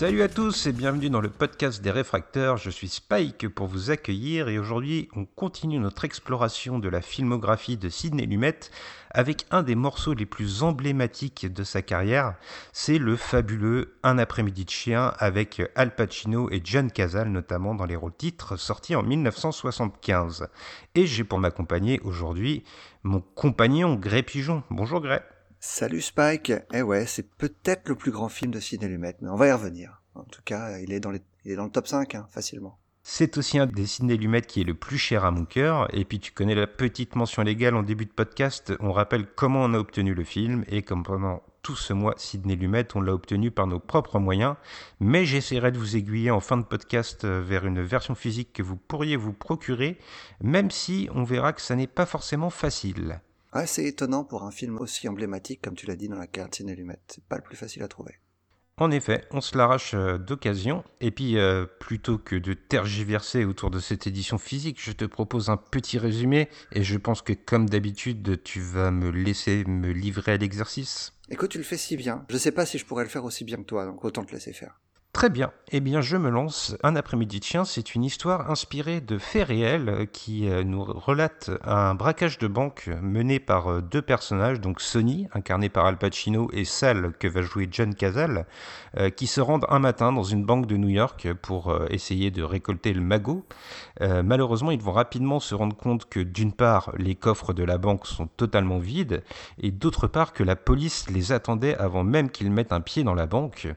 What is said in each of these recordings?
Salut à tous et bienvenue dans le podcast des réfracteurs. Je suis Spike pour vous accueillir et aujourd'hui on continue notre exploration de la filmographie de Sidney Lumet avec un des morceaux les plus emblématiques de sa carrière. C'est le fabuleux Un après-midi de chien avec Al Pacino et John Cazale notamment dans les rôles titres sortis en 1975. Et j'ai pour m'accompagner aujourd'hui mon compagnon Gré Pigeon. Bonjour Gré. Salut Spike. Eh ouais, c'est peut-être le plus grand film de Sidney Lumet, mais on va y revenir. En tout cas, il est dans, le top 5, hein, facilement. C'est aussi un des Sidney Lumet qui est le plus cher à mon cœur. Et puis tu connais la petite mention légale en début de podcast. On rappelle comment on a obtenu le film et comme pendant tout ce mois, Sidney Lumet, on l'a obtenu par nos propres moyens. Mais j'essaierai de vous aiguiller en fin de podcast vers une version physique que vous pourriez vous procurer, même si on verra que ça n'est pas forcément facile. C'est étonnant pour un film aussi emblématique, comme tu l'as dit dans la carte Sidney Lumet. C'est pas le plus facile à trouver. En effet, on se l'arrache euh, d'occasion. Et puis, euh, plutôt que de tergiverser autour de cette édition physique, je te propose un petit résumé. Et je pense que, comme d'habitude, tu vas me laisser me livrer à l'exercice. Écoute, tu le fais si bien. Je sais pas si je pourrais le faire aussi bien que toi, donc autant te laisser faire. Très bien. Eh bien, je me lance. Un après-midi de chien, c'est une histoire inspirée de faits réels qui euh, nous relate un braquage de banque mené par euh, deux personnages, donc Sonny, incarné par Al Pacino, et Sal, que va jouer John Cazale, euh, qui se rendent un matin dans une banque de New York pour essayer de récolter le magot. malheureusement, ils vont rapidement se rendre compte que d'une part, les coffres de la banque sont totalement vides, et d'autre part que la police les attendait avant même qu'ils mettent un pied dans la banque.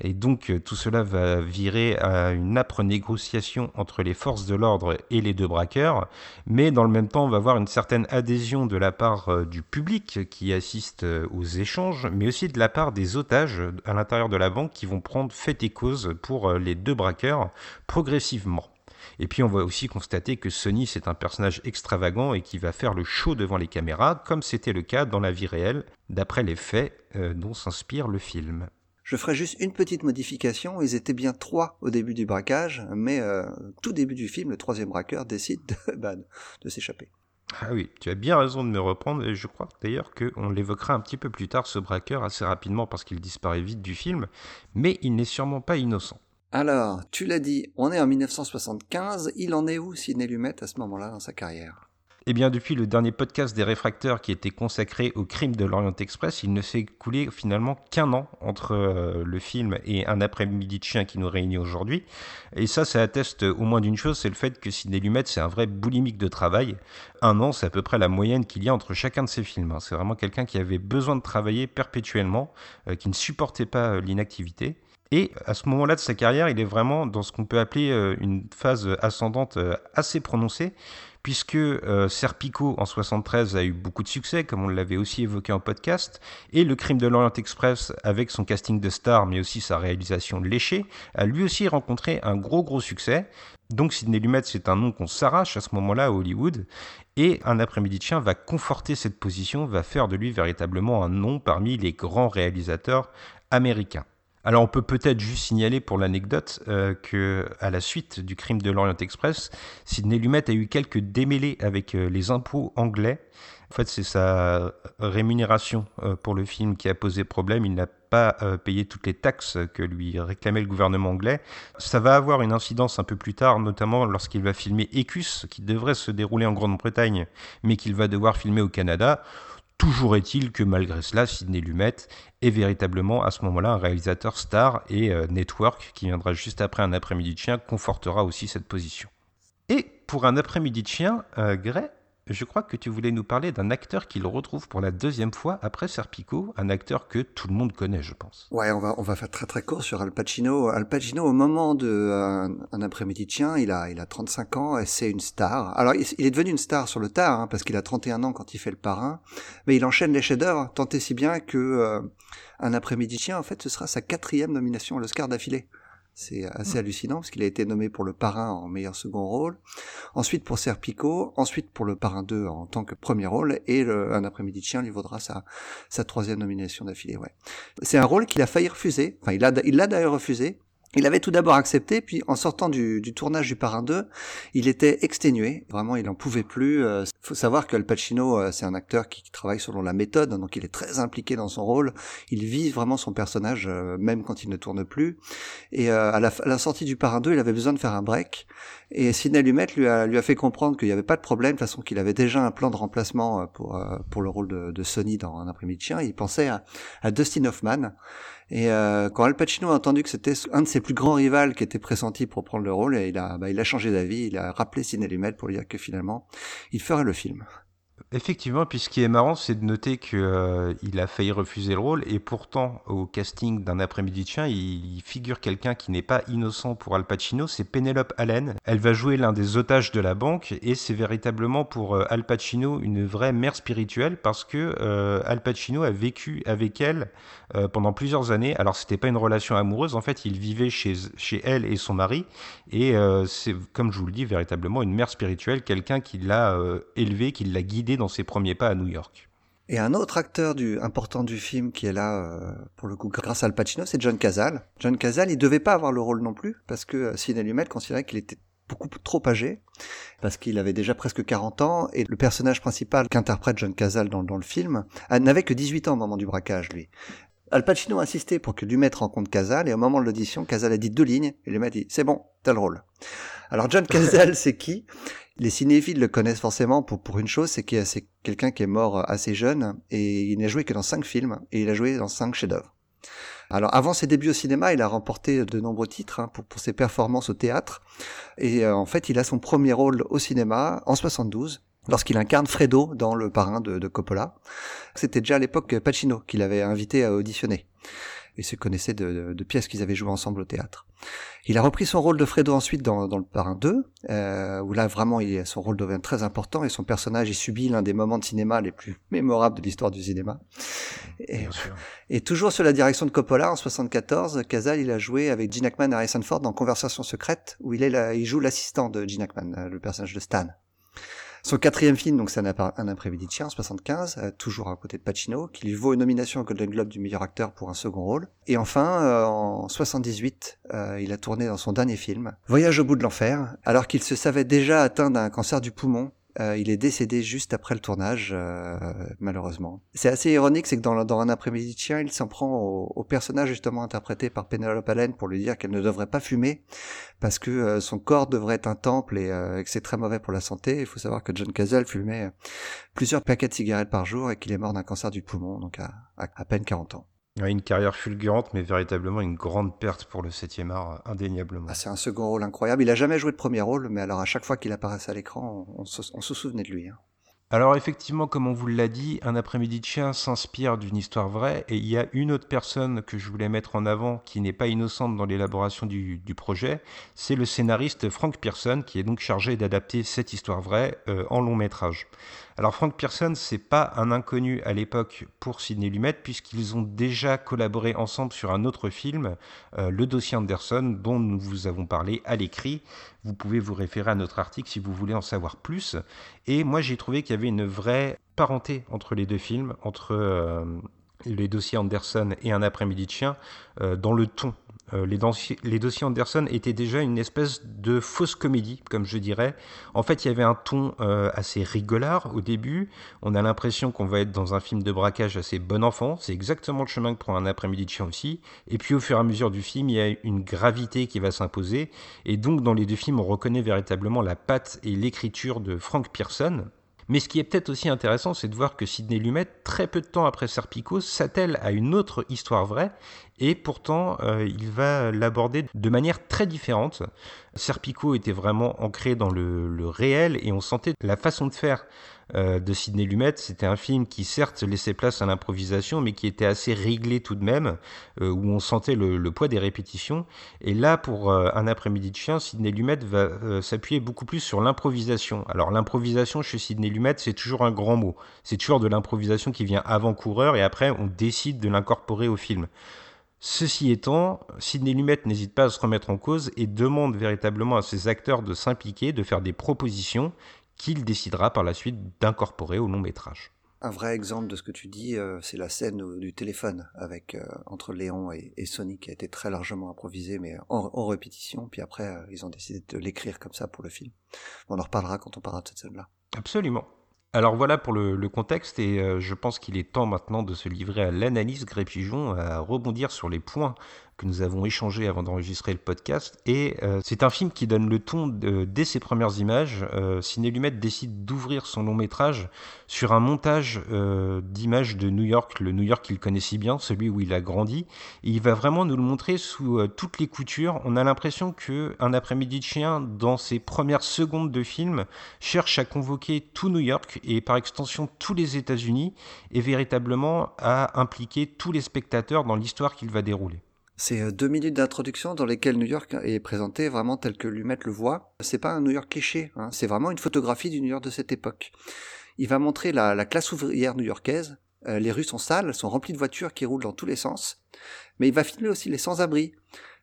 Et donc tout cela va virer à une âpre négociation entre les forces de l'ordre et les deux braqueurs, mais dans le même temps on va voir une certaine adhésion de la part euh, du public qui assiste euh, aux échanges, mais aussi de la part des otages à l'intérieur de la banque qui vont prendre fait et cause pour euh, les deux braqueurs progressivement. Et puis on va aussi constater que Sonny c'est un personnage extravagant et qui va faire le show devant les caméras, comme c'était le cas dans la vie réelle, d'après les faits dont s'inspire le film. Je ferai juste une petite modification. Ils étaient bien trois au début du braquage, mais euh, tout début du film, le troisième braqueur décide de, bah, de s'échapper. Ah oui, tu as bien raison de me reprendre, et je crois d'ailleurs qu'on l'évoquera un petit peu plus tard, ce braqueur, assez rapidement, parce qu'il disparaît vite du film, mais il n'est sûrement pas innocent. Alors, tu l'as dit, on est en 1975, il en est où Sidney Lumet à ce moment-là dans sa carrière? Eh bien, depuis le dernier podcast des réfracteurs qui était consacré au crime de l'Orient Express, il ne s'est écoulé finalement qu'un an entre euh, le film et un après-midi de chien qui nous réunit aujourd'hui. Et ça, ça atteste au moins d'une chose, c'est le fait que Sidney Lumet, c'est un vrai boulimique de travail. Un an, c'est à peu près la moyenne qu'il y a entre chacun de ses films. Hein. C'est vraiment quelqu'un qui avait besoin de travailler perpétuellement, euh, qui ne supportait pas euh, l'inactivité. Et à ce moment-là de sa carrière, il est vraiment dans ce qu'on peut appeler une phase ascendante assez prononcée, puisque euh, Serpico en 73 a eu beaucoup de succès, comme on l'avait aussi évoqué en podcast, et Le Crime de l'Orient Express, avec son casting de star, mais aussi sa réalisation léchée, a lui aussi rencontré un gros gros succès. Donc Sidney Lumet, c'est un nom qu'on s'arrache à ce moment-là à Hollywood, et Un après-midi de chien va conforter cette position, va faire de lui véritablement un nom parmi les grands réalisateurs américains. Alors on peut peut-être juste signaler pour l'anecdote euh, que à la suite du crime de l'Orient Express, Sidney Lumet a eu quelques démêlés avec euh, les impôts anglais. En fait, c'est sa rémunération euh, pour le film qui a posé problème. Il n'a pas payé toutes les taxes que lui réclamait le gouvernement anglais. Ça va avoir une incidence un peu plus tard, notamment lorsqu'il va filmer Écus, qui devrait se dérouler en Grande-Bretagne, mais qu'il va devoir filmer au Canada. Toujours est-il que malgré cela, Sidney Lumet est véritablement à ce moment-là un réalisateur star et euh, Network, qui viendra juste après un après-midi de chien, confortera aussi cette position. Et pour un après-midi de chien, euh, je crois que tu voulais nous parler d'un acteur qu'il retrouve pour la deuxième fois après Serpico, un acteur que tout le monde connaît, je pense. Ouais, on va, on va faire très très court sur Al Pacino. Al Pacino, au moment de euh, un, après-midi chien, il a, il a 35 ans et c'est une star. Alors, il, est devenu une star sur le tard, hein, parce qu'il a 31 ans quand il fait le parrain, mais il enchaîne les chefs-d'œuvre, tant et si bien que euh, un après-midi chien, en fait, ce sera sa quatrième nomination à l'Oscar d'affilée. C'est assez hallucinant parce qu'il a été nommé pour le parrain en meilleur second rôle, ensuite pour Serpico, ensuite pour le parrain 2 en tant que premier rôle, et le, un après-midi de chien lui vaudra sa, sa troisième nomination d'affilée. Ouais. C'est un rôle qu'il a failli refuser, enfin il l'a il l'a d'ailleurs refusé, il avait tout d'abord accepté, puis en sortant du, du, tournage du Parrain 2, il était exténué. Vraiment, il en pouvait plus. Euh, faut savoir que Al Pacino, euh, c'est un acteur qui, travaille selon la méthode, donc il est très impliqué dans son rôle. Il vit vraiment son personnage, euh, même quand il ne tourne plus. Et à la, à, la, sortie du Parrain 2, il avait besoin de faire un break. Et Sidney Lumet lui a, lui a fait comprendre qu'il n'y avait pas de problème, de toute façon qu'il avait déjà un plan de remplacement pour, pour le rôle de, de Sony dans Un après-midi de chien. Il pensait à, à Dustin Hoffman. Et euh, quand Al Pacino a entendu que c'était un de ses plus grands rivales qui était pressenti pour prendre le rôle, il a, bah, il a changé d'avis, il a rappelé Sidney Lumet pour lui dire que finalement, il ferait le film. Effectivement, puis ce qui est marrant, c'est de noter qu'il euh, a failli refuser le rôle, et pourtant, au casting d'un après-midi de chien, il, figure quelqu'un qui n'est pas innocent pour Al Pacino, c'est Penelope Allen. Elle va jouer l'un des otages de la banque, et c'est véritablement pour euh, Al Pacino une vraie mère spirituelle, parce que euh, Al Pacino a vécu avec elle pendant plusieurs années. Alors, c'était pas une relation amoureuse, en fait, il vivait chez, chez elle et son mari, et c'est, comme je vous le dis, véritablement une mère spirituelle, quelqu'un qui l'a élevé, qui l'a guidé dans ses premiers pas à New York. Et un autre acteur important du film qui est là, euh, pour le coup, grâce à Al Pacino, c'est John Cazale. John Cazale, il devait pas avoir le rôle non plus, parce que euh, Sidney Lumet considérait qu'il était beaucoup trop âgé, parce qu'il avait déjà presque 40 ans, et le personnage principal qu'interprète John Cazale dans, dans le film euh, n'avait que 18 ans au moment du braquage, lui. Al Pacino a insisté pour que Lumet rencontre Cazale, et au moment de l'audition, Cazale a dit deux lignes, et Lumet a dit, c'est bon, t'as le rôle. Alors John Cazale, c'est qui? Les cinéphiles le connaissent forcément pour, pour une chose, c'est que c'est quelqu'un qui est mort assez jeune et il n'a joué que dans cinq films et il a joué dans cinq chefs-d'œuvre. Alors avant ses débuts au cinéma, il a remporté de nombreux titres hein, pour, pour, ses performances au théâtre. Et euh, en fait, il a son premier rôle au cinéma en 72 lorsqu'il incarne Fredo dans Le Parrain de, de Coppola. C'était déjà à l'époque Pacino qui l'avait invité à auditionner et se connaissaient de, de, pièces qu'ils avaient jouées ensemble au théâtre. Il a repris son rôle de Fredo ensuite dans, dans le Parrain 2, euh, où là vraiment il, son rôle devient très important et son personnage il subit l'un des moments de cinéma les plus mémorables de l'histoire du cinéma. Et, et, toujours sur la direction de Coppola en 74, Casal il a joué avec Gene Hackman et Harrison Ford dans Conversation secrète, où il, est là, il joue l'assistant de Gene Hackman, le personnage de Stan. Son quatrième film, donc c'est un, après-midi en 75, euh, toujours à côté de Pacino, qui lui vaut une nomination au Golden Globe du meilleur acteur pour un second rôle. Et enfin, euh, en 78, euh, il a tourné dans son dernier film, Voyage au bout de l'enfer, alors qu'il se savait déjà atteint d'un cancer du poumon euh, il est décédé juste après le tournage, euh, malheureusement. C'est assez ironique, c'est que dans, dans un après-midi de chien, il s'en prend au, personnage justement interprété par Penelope Allen pour lui dire qu'elle ne devrait pas fumer parce que euh, son corps devrait être un temple et, que c'est très mauvais pour la santé. Il faut savoir que John Cazale fumait plusieurs paquets de cigarettes par jour et qu'il est mort d'un cancer du poumon, donc à, à peine 40 ans. Une carrière fulgurante, mais véritablement une grande perte pour le 7e art, indéniablement. Ah, c'est un second rôle incroyable. Il a jamais joué de premier rôle, mais alors à chaque fois qu'il apparaissait à l'écran, on, se, souvenait de lui. Hein. Alors effectivement, comme on vous l'a dit, Un après-midi de chien s'inspire d'une histoire vraie, et il y a une autre personne que je voulais mettre en avant qui n'est pas innocente dans l'élaboration du, projet, c'est le scénariste Frank Pearson, qui est donc chargé d'adapter cette histoire vraie euh, en long métrage. Alors Frank Pearson, c'est pas un inconnu à l'époque pour Sidney Lumet, puisqu'ils ont déjà collaboré ensemble sur un autre film, euh, Le dossier Anderson, dont nous vous avons parlé à l'écrit. Vous pouvez vous référer à notre article si vous voulez en savoir plus. Et moi, j'ai trouvé qu'il y avait une vraie parenté entre les deux films, entre euh, les dossiers Anderson et Un après-midi de chien, euh, dans le ton euh, les, dossiers Anderson étaient déjà une espèce de fausse comédie, comme je dirais. En fait, il y avait un ton euh, assez rigolard au début. On a l'impression qu'on va être dans un film de braquage assez bon enfant. C'est exactement le chemin que prend un après-midi de aussi. Et puis, au fur et à mesure du film, il y a une gravité qui va s'imposer. Et donc, dans les deux films, on reconnaît véritablement la patte et l'écriture de Frank Pearson. Mais ce qui est peut-être aussi intéressant, c'est de voir que Sidney Lumet, très peu de temps après Serpico, s'attelle à une autre histoire vraie, et pourtant euh, il va l'aborder de manière très différente. Serpico était vraiment ancré dans le, le réel, et on sentait la façon de faire euh, de Sidney Lumet. C'était un film qui certes laissait place à l'improvisation, mais qui était assez réglé tout de même, euh, où on sentait le, poids des répétitions. Et là, pour euh, un après-midi de chien, Sidney Lumet va s'appuyer beaucoup plus sur l'improvisation. Alors l'improvisation chez Sidney Lumet, c'est toujours un grand mot. C'est toujours de l'improvisation qui vient avant coureur, et après on décide de l'incorporer au film. Ceci étant, Sidney Lumet n'hésite pas à se remettre en cause et demande véritablement à ses acteurs de s'impliquer, de faire des propositions qu'il décidera par la suite d'incorporer au long métrage. Un vrai exemple de ce que tu dis, euh, c'est la scène du téléphone avec euh, entre Léon et, et, Sony qui a été très largement improvisée, mais en, en répétition. Puis après, euh, ils ont décidé de l'écrire comme ça pour le film. On en reparlera quand on parlera de cette scène-là. Absolument. Alors voilà pour le, le contexte et je pense qu'il est temps maintenant de se livrer à l'analyse Gré-Pigeon, à rebondir sur les points que nous avons échangés avant d'enregistrer le podcast. Et euh, c'est un film qui donne le ton de, dès ses premières images. Euh, Ciné Lumet décide d'ouvrir son long métrage sur un montage euh, d'images de New York, le New York qu'il connaît si bien, celui où il a grandi. Et il va vraiment nous le montrer sous euh, toutes les coutures. On a l'impression que un après-midi de chien, dans ses premières secondes de film, cherche à convoquer tout New York et par extension tous les États-Unis et véritablement à impliquer tous les spectateurs dans l'histoire qu'il va dérouler. C'est deux minutes d'introduction dans lesquelles New York est présenté vraiment tel que Lumet le voit. C'est pas un New York cliché, hein. c'est vraiment une photographie du New York de cette époque. Il va montrer la, la classe ouvrière new-yorkaise. Euh, les rues sont sales, sont remplies de voitures qui roulent dans tous les sens. Mais il va filmer aussi les sans-abri.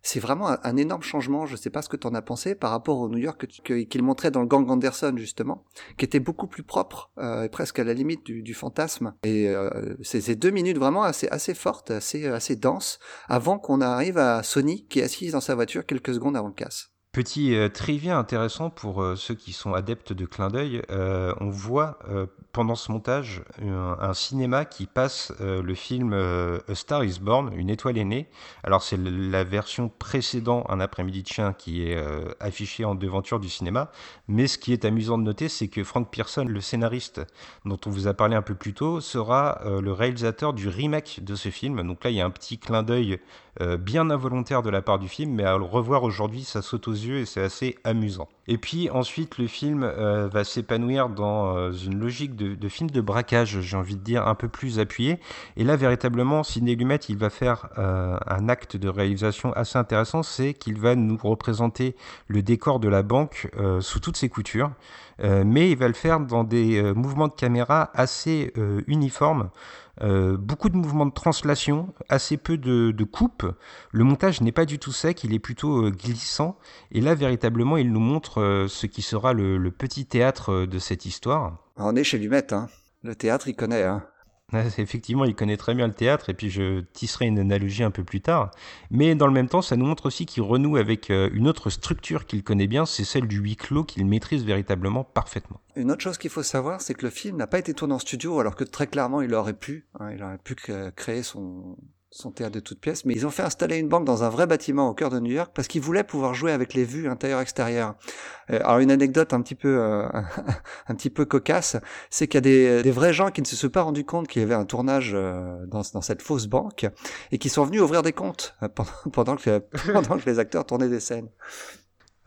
C'est vraiment un, énorme changement. Je ne sais pas ce que tu en as pensé par rapport au New York qu'il qu montrait dans le Gang Anderson justement, qui était beaucoup plus propre, euh, presque à la limite du, fantasme. Et euh, c'est ces deux minutes vraiment assez assez fortes, assez assez denses, avant qu'on arrive à Sony qui est assise dans sa voiture quelques secondes avant le casse. Petit euh, trivia intéressant pour euh, ceux qui sont adeptes de clin d'œil, euh, on voit pendant ce montage un, un cinéma qui passe le film A Star is Born, Une étoile est née. Alors c'est la version précédent Un après-midi de chien qui est affichée en devanture du cinéma, mais ce qui est amusant de noter, c'est que Frank Pearson, le scénariste dont on vous a parlé un peu plus tôt, sera le réalisateur du remake de ce film. Donc là, il y a un petit clin d'œil bien involontaire de la part du film, mais à le revoir aujourd'hui, ça saute aux yeux et c'est assez amusant. Et puis ensuite, le film euh, va s'épanouir dans euh, une logique de, film de braquage, j'ai envie de dire, un peu plus appuyé. Et là, véritablement, Sidney Lumet, il va faire euh, un acte de réalisation assez intéressant, c'est qu'il va nous représenter le décor de la banque sous toutes ses coutures. mais il va le faire dans des mouvements de caméra assez uniformes. Beaucoup de mouvements de translation, assez peu de, de coupes. Le montage n'est pas du tout sec, il est plutôt glissant. Et là, véritablement, il nous montre euh, ce qui sera le, le, petit théâtre de cette histoire. On est chez Lumet, hein. Le théâtre, il connaît, hein. Effectivement, il connaît très bien le théâtre, et puis je tisserai une analogie un peu plus tard. Mais dans le même temps, ça nous montre aussi qu'il renoue avec une autre structure qu'il connaît bien, c'est celle du huis clos qu'il maîtrise véritablement parfaitement. Une autre chose qu'il faut savoir, c'est que le film n'a pas été tourné en studio, alors que très clairement, il aurait pu. Hein, il aurait pu créer son, son théâtre de toutes pièces, mais ils ont fait installer une banque dans un vrai bâtiment au cœur de New York parce qu'ils voulaient pouvoir jouer avec les vues intérieures-extérieures. Euh, alors une anecdote un petit peu euh, un petit peu cocasse, c'est qu'il y a des, des, vrais gens qui ne se sont pas rendus compte qu'il y avait un tournage euh, dans, dans, cette fausse banque et qui sont venus ouvrir des comptes pendant, pendant, que, pendant que les acteurs tournaient des scènes.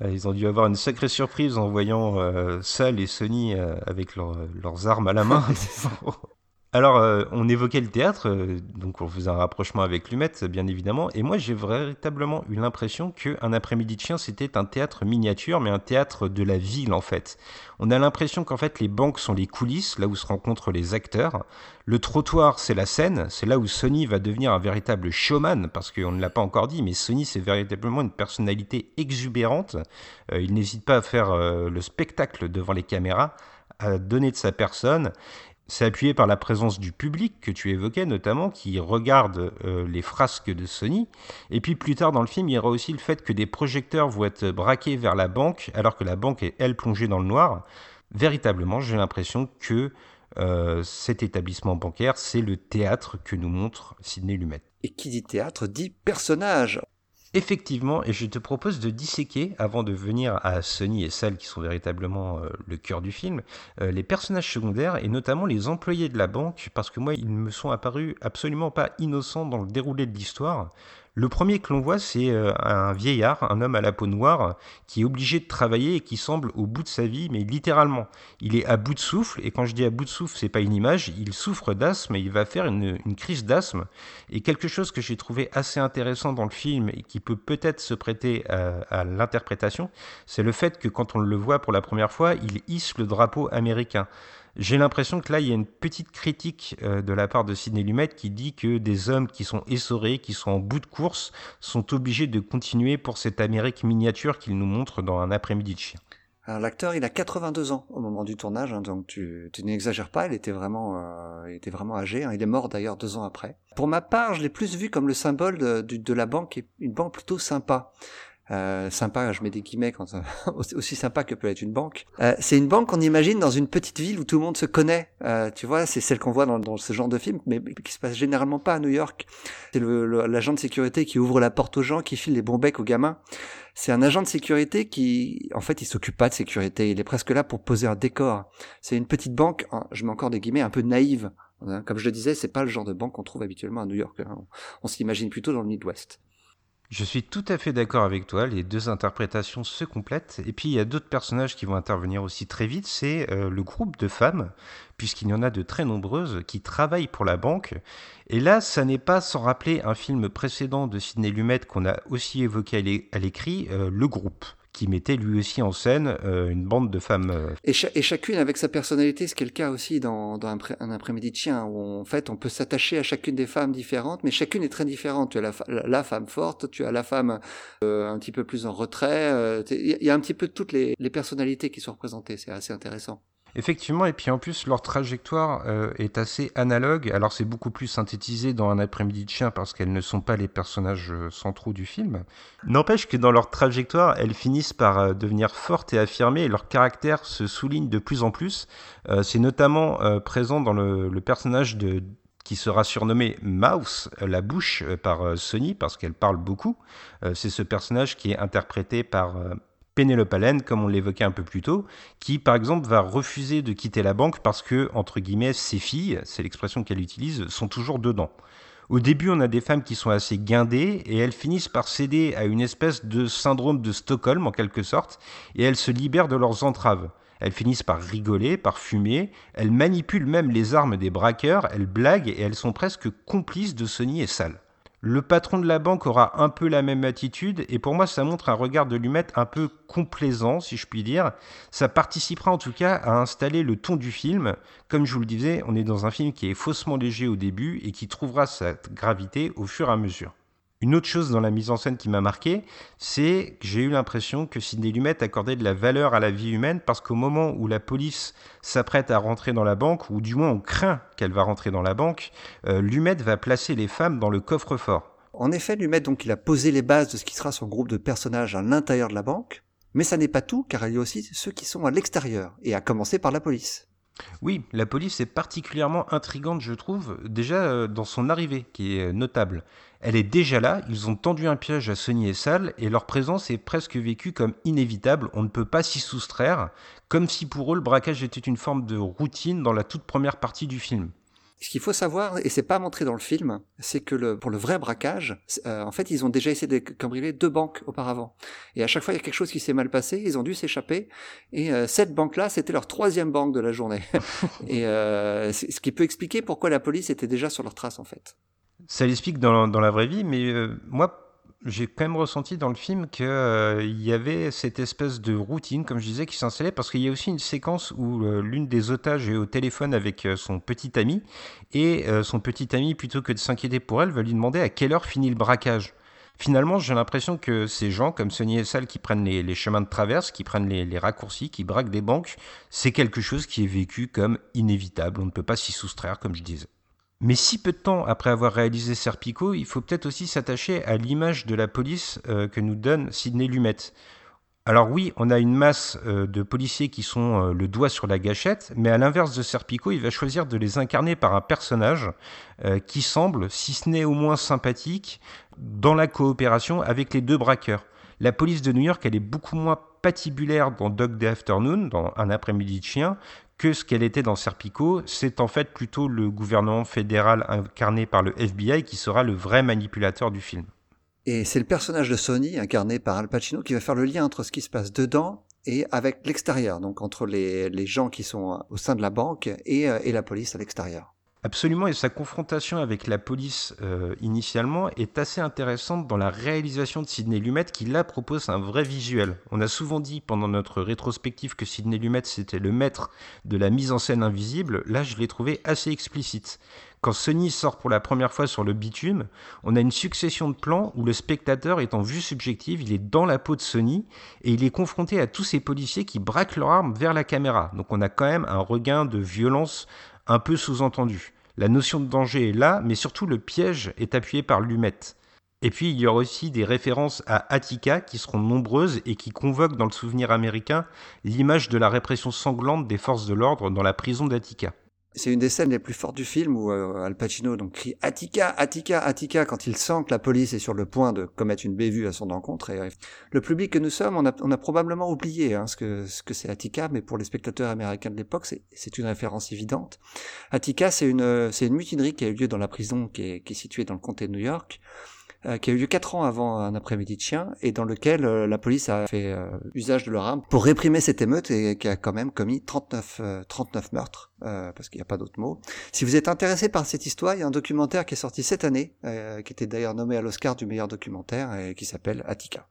Ils ont dû avoir une sacrée surprise en voyant Sal et Sony avec leur, leurs armes à la main. Alors, euh, on évoquait le théâtre, euh, donc on faisait un rapprochement avec Lumet, bien évidemment, et moi j'ai véritablement eu l'impression qu'un après-midi de chien, c'était un théâtre miniature, mais un théâtre de la ville en fait. On a l'impression qu'en fait les banques sont les coulisses, là où se rencontrent les acteurs. Le trottoir, c'est la scène, c'est là où Sony va devenir un véritable showman, parce qu'on ne l'a pas encore dit, mais Sony c'est véritablement une personnalité exubérante. Euh, il n'hésite pas à faire le spectacle devant les caméras, à donner de sa personne c'est appuyé par la présence du public que tu évoquais notamment, qui regarde euh, les frasques de Sony. Et puis plus tard dans le film, il y aura aussi le fait que des projecteurs vont être braqués vers la banque, alors que la banque est, elle, plongée dans le noir. Véritablement, j'ai l'impression que euh, cet établissement bancaire, c'est le théâtre que nous montre Sidney Lumet. Et qui dit théâtre dit personnage. Effectivement, et je te propose de disséquer, avant de venir à Sony et Sal, qui sont véritablement euh, le cœur du film, euh, les personnages secondaires et notamment les employés de la banque, parce que moi, ils me sont apparus absolument pas innocents dans le déroulé de l'histoire. Le premier que l'on voit, c'est euh, un vieillard, un homme à la peau noire, qui est obligé de travailler et qui semble au bout de sa vie, mais littéralement. Il est à bout de souffle, et quand je dis à bout de souffle, c'est pas une image, il souffre d'asthme, et il va faire une, crise d'asthme. Et quelque chose que j'ai trouvé assez intéressant dans le film, et qui peut peut-être se prêter à l'interprétation, c'est le fait que quand on le voit pour la première fois, il hisse le drapeau américain J'ai l'impression que là, il y a une petite critique euh, de la part de Sidney Lumet qui dit que des hommes qui sont essorés, qui sont en bout de course, sont obligés de continuer pour cette Amérique miniature qu'il nous montre dans un après-midi de chien. L'acteur, il a 82 ans au moment du tournage, hein, donc tu, n'exagères pas, il était vraiment, euh, âgé. Hein, il est mort d'ailleurs deux ans après. Pour ma part, je l'ai plus vu comme le symbole de la banque, une banque plutôt sympa. Euh, sympa, je mets des guillemets quand aussi sympa que peut être une banque. Euh, c'est une banque qu'on imagine dans une petite ville où tout le monde se connaît. Euh, tu vois, c'est celle qu'on voit dans, ce genre de film, mais qui se passe généralement pas à New York. C'est l'agent de sécurité qui ouvre la porte aux gens, qui file les bons becs aux gamins. C'est un agent de sécurité qui, en fait, il s'occupe pas de sécurité. Il est presque là pour poser un décor. C'est une petite banque, je mets encore des guillemets, un peu naïve. Hein, comme je le disais, c'est pas le genre de banque qu'on trouve habituellement à New York. Hein. On s'imagine plutôt dans le Midwest. Je suis tout à fait d'accord avec toi, les deux interprétations se complètent. Et puis il y a d'autres personnages qui vont intervenir aussi très vite, c'est euh, le groupe de femmes, puisqu'il y en a de très nombreuses, qui travaillent pour la banque. Et là, ça n'est pas sans rappeler un film précédent de Sidney Lumet qu'on a aussi évoqué à l'écrit, euh, Le groupe qui mettait lui aussi en scène euh, une bande de femmes. Euh. Et, chacune avec sa personnalité, ce qui est le cas aussi dans, dans un, un après-midi de chien, où en fait on peut s'attacher à chacune des femmes différentes, mais chacune est très différente. Tu as la, la, femme forte, tu as la femme euh, un petit peu plus en retrait. Il y a un petit peu toutes les, les personnalités qui sont représentées, c'est assez intéressant. Effectivement, et puis en plus, leur trajectoire euh, est assez analogue. Alors, c'est beaucoup plus synthétisé dans Un après-midi de chien parce qu'elles ne sont pas les personnages euh, centraux du film. N'empêche que dans leur trajectoire, elles finissent par euh, devenir fortes et affirmées et leur caractère se souligne de plus en plus. c'est notamment présent dans le, personnage de, qui sera surnommé Mouse, la bouche, par Sony, parce qu'elle parle beaucoup. c'est ce personnage qui est interprété par Pénélope Allen, comme on l'évoquait un peu plus tôt, qui par exemple va refuser de quitter la banque parce que, entre guillemets, ses filles, c'est l'expression qu'elle utilise, sont toujours dedans. Au début, on a des femmes qui sont assez guindées et elles finissent par céder à une espèce de syndrome de Stockholm en quelque sorte et elles se libèrent de leurs entraves. Elles finissent par rigoler, par fumer, elles manipulent même les armes des braqueurs, elles blaguent et elles sont presque complices de Sony et Sal. Le patron de la banque aura un peu la même attitude et pour moi ça montre un regard de Lumet un peu complaisant si je puis dire. Ça participera en tout cas à installer le ton du film. Comme je vous le disais, on est dans un film qui est faussement léger au début et qui trouvera sa gravité au fur et à mesure. Une autre chose dans la mise en scène qui m'a marqué, c'est que j'ai eu l'impression que Sidney Lumet accordait de la valeur à la vie humaine parce qu'au moment où la police s'apprête à rentrer dans la banque, ou du moins on craint qu'elle va rentrer dans la banque, euh, Lumet va placer les femmes dans le coffre-fort. En effet, Lumet, donc, il a posé les bases de ce qui sera son groupe de personnages à l'intérieur de la banque, mais ça n'est pas tout, car il y a aussi ceux qui sont à l'extérieur, et à commencer par la police. Oui, la police est particulièrement intrigante, je trouve, déjà euh, dans son arrivée, qui est notable. Elle est déjà là, ils ont tendu un piège à Sony et Sal, et leur présence est presque vécue comme inévitable, on ne peut pas s'y soustraire, comme si pour eux le braquage était une forme de routine dans la toute première partie du film. Ce qu'il faut savoir, et c'est pas montré dans le film, c'est que le, pour le vrai braquage, euh, en fait, ils ont déjà essayé de cambrioler deux banques auparavant. Et à chaque fois, il y a quelque chose qui s'est mal passé, ils ont dû s'échapper. Et euh, cette banque-là, c'était leur troisième banque de la journée. et euh, ce qui peut expliquer pourquoi la police était déjà sur leur trace, en fait ça l'explique dans, dans, la vraie vie, mais euh, moi, j'ai quand même ressenti dans le film qu'il euh, y avait cette espèce de routine, comme je disais, qui s'installait, parce qu'il y a aussi une séquence où euh, l'une des otages est au téléphone avec son petit ami, et son petit ami, plutôt que de s'inquiéter pour elle, va lui demander à quelle heure finit le braquage. Finalement, j'ai l'impression que ces gens, comme Sonny et Sal, qui prennent les, chemins de traverse, qui prennent les raccourcis, qui braquent des banques, c'est quelque chose qui est vécu comme inévitable. On ne peut pas s'y soustraire, comme je disais. Mais si peu de temps après avoir réalisé Serpico, il faut peut-être aussi s'attacher à l'image de la police euh, que nous donne Sidney Lumet. Alors oui, on a une masse euh, de policiers qui sont euh, le doigt sur la gâchette, mais à l'inverse de Serpico, il va choisir de les incarner par un personnage qui semble, si ce n'est au moins sympathique, dans la coopération avec les deux braqueurs. La police de New York, elle est beaucoup moins patibulaire dans Dog Day Afternoon, dans Un après-midi de chien, que ce qu'elle était dans Serpico, c'est en fait plutôt le gouvernement fédéral incarné par le FBI qui sera le vrai manipulateur du film. Et c'est le personnage de Sony, incarné par Al Pacino, qui va faire le lien entre ce qui se passe dedans et avec l'extérieur, donc entre les, les, gens qui sont au sein de la banque et, euh, et la police à l'extérieur. Absolument, et sa confrontation avec la police euh, initialement est assez intéressante dans la réalisation de Sidney Lumet qui là propose un vrai visuel. On a souvent dit pendant notre rétrospective que Sidney Lumet c'était le maître de la mise en scène invisible, là je l'ai trouvé assez explicite. Quand Sony sort pour la première fois sur le bitume, on a une succession de plans où le spectateur est en vue subjective, il est dans la peau de Sony et il est confronté à tous ces policiers qui braquent leurs armes vers la caméra. Donc on a quand même un regain de violence un peu sous-entendu. La notion de danger est là, mais surtout le piège est appuyé par Lumet. Et puis il y aura aussi des références à Attica qui seront nombreuses et qui convoquent dans le souvenir américain l'image de la répression sanglante des forces de l'ordre dans la prison d'Attica. C'est une des scènes les plus fortes du film où euh, Al Pacino donc crie Attica, Attica, Attica quand il sent que la police est sur le point de commettre une bévue à son encontre. Et, euh, le public que nous sommes, on a, probablement oublié hein, ce que ce que c'est Attica, mais pour les spectateurs américains de l'époque, c'est une référence évidente. Attica, c'est une c'est une mutinerie qui a eu lieu dans la prison qui est, située dans le comté de New York euh, qui a eu lieu quatre ans avant un après-midi de chien et dans lequel euh, la police a fait euh, usage de leur arme pour réprimer cette émeute et qui a quand même commis 39, 39 meurtres, parce qu'il n'y a pas d'autre mot. Si vous êtes intéressé par cette histoire, il y a un documentaire qui est sorti cette année, qui était d'ailleurs nommé à l'Oscar du meilleur documentaire et qui s'appelle Attica.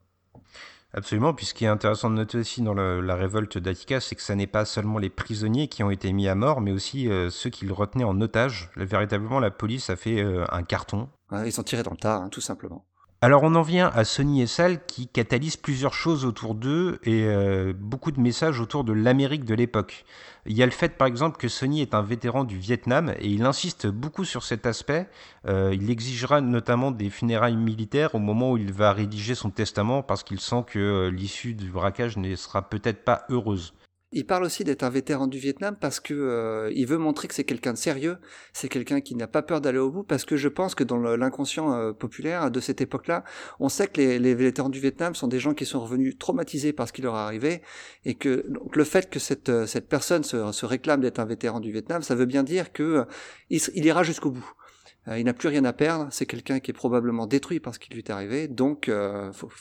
Absolument, puisqu'il est intéressant de noter aussi dans la révolte d'Attica, c'est que ce n'est pas seulement les prisonniers qui ont été mis à mort, mais aussi ceux qui le retenaient en otage. Véritablement, la police a fait un carton ils sont tirés dans le tas, hein, tout simplement. Alors on en vient à Sony et Sal qui catalysent plusieurs choses autour d'eux et euh, beaucoup de messages autour de l'Amérique de l'époque. Il y a le fait par exemple que Sony est un vétéran du Vietnam et il insiste beaucoup sur cet aspect. Euh, il exigera notamment des funérailles militaires au moment où il va rédiger son testament parce qu'il sent que euh, l'issue du braquage ne sera peut-être pas heureuse. Il parle aussi d'être un vétéran du Vietnam parce que euh, il veut montrer que c'est quelqu'un de sérieux, c'est quelqu'un qui n'a pas peur d'aller au bout parce que je pense que dans l'inconscient euh, populaire de cette époque-là, on sait que les, vétérans du Vietnam sont des gens qui sont revenus traumatisés par ce qui leur est arrivé et que le fait que cette, euh, cette personne se, se réclame d'être un vétéran du Vietnam, ça veut bien dire que il, ira jusqu'au bout. il n'a plus rien à perdre, c'est quelqu'un qui est probablement détruit par ce qui lui est arrivé, donc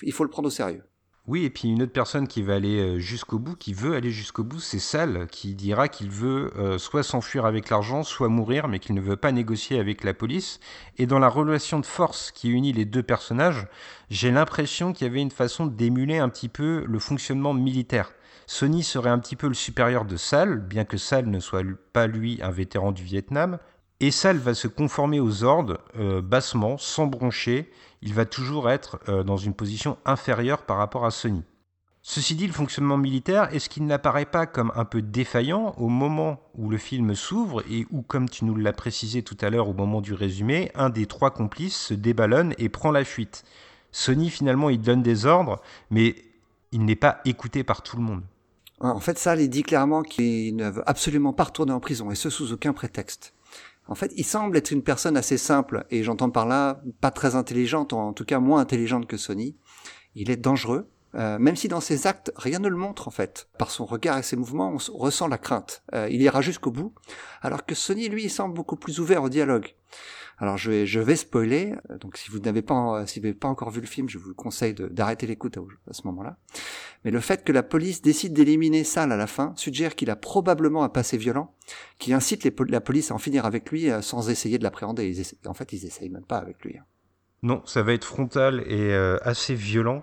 il faut le prendre au sérieux. Oui, et puis une autre personne qui va aller euh, jusqu'au bout, qui veut aller jusqu'au bout, c'est Sal, qui dira qu'il veut euh, soit s'enfuir avec l'argent, soit mourir, mais qu'il ne veut pas négocier avec la police. Et dans la relation de force qui unit les deux personnages, j'ai l'impression qu'il y avait une façon d'émuler un petit peu le fonctionnement militaire. Sony serait un petit peu le supérieur de Sal, bien que Sal ne soit pas lui un vétéran du Vietnam, et Sal va se conformer aux ordres euh, bassement, sans broncher, il va toujours être euh, dans une position inférieure par rapport à Sony. Ceci dit, le fonctionnement militaire, est-ce qu'il n'apparaît pas comme un peu défaillant au moment où le film s'ouvre et où, comme tu nous l'as précisé tout à l'heure au moment du résumé, un des trois complices se déballonne et prend la fuite? Sony, finalement, il donne des ordres, mais il n'est pas écouté par tout le monde. En fait, ça, il dit clairement qu'il ne veut absolument pas retourner en prison, et ce sous aucun prétexte. En fait, il semble être une personne assez simple, et j'entends par là pas très intelligente, en tout cas moins intelligente que Sony. Il est dangereux, euh, même si dans ses actes, rien ne le montre en fait. Par son regard et ses mouvements, on ressent la crainte. Euh, il ira jusqu'au bout, alors que Sony, lui, semble beaucoup plus ouvert au dialogue. Alors je vais, je spoiler, euh, donc si vous n'avez pas, si pas encore vu le film, je vous conseille d'arrêter l'écoute à, ce moment-là. Mais le fait que la police décide d'éliminer Sal à la fin suggère qu'il a probablement un passé violent, qui incite la police à en finir avec lui sans essayer de l'appréhender. En fait, ils essayent même pas avec lui. Hein. Non, ça va être frontal et euh, assez violent.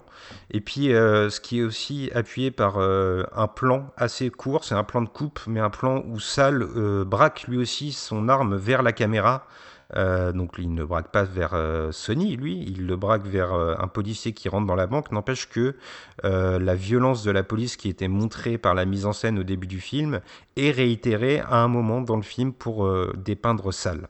Et puis, euh, ce qui est aussi appuyé par euh, un plan assez court, c'est un plan de coupe, mais un plan où Sal braque lui aussi son arme vers la caméra. donc, il ne braque pas vers Sony, lui, il le braque vers un policier qui rentre dans la banque. N'empêche que la violence de la police qui était montrée par la mise en scène au début du film est réitérée à un moment dans le film pour dépeindre Sal.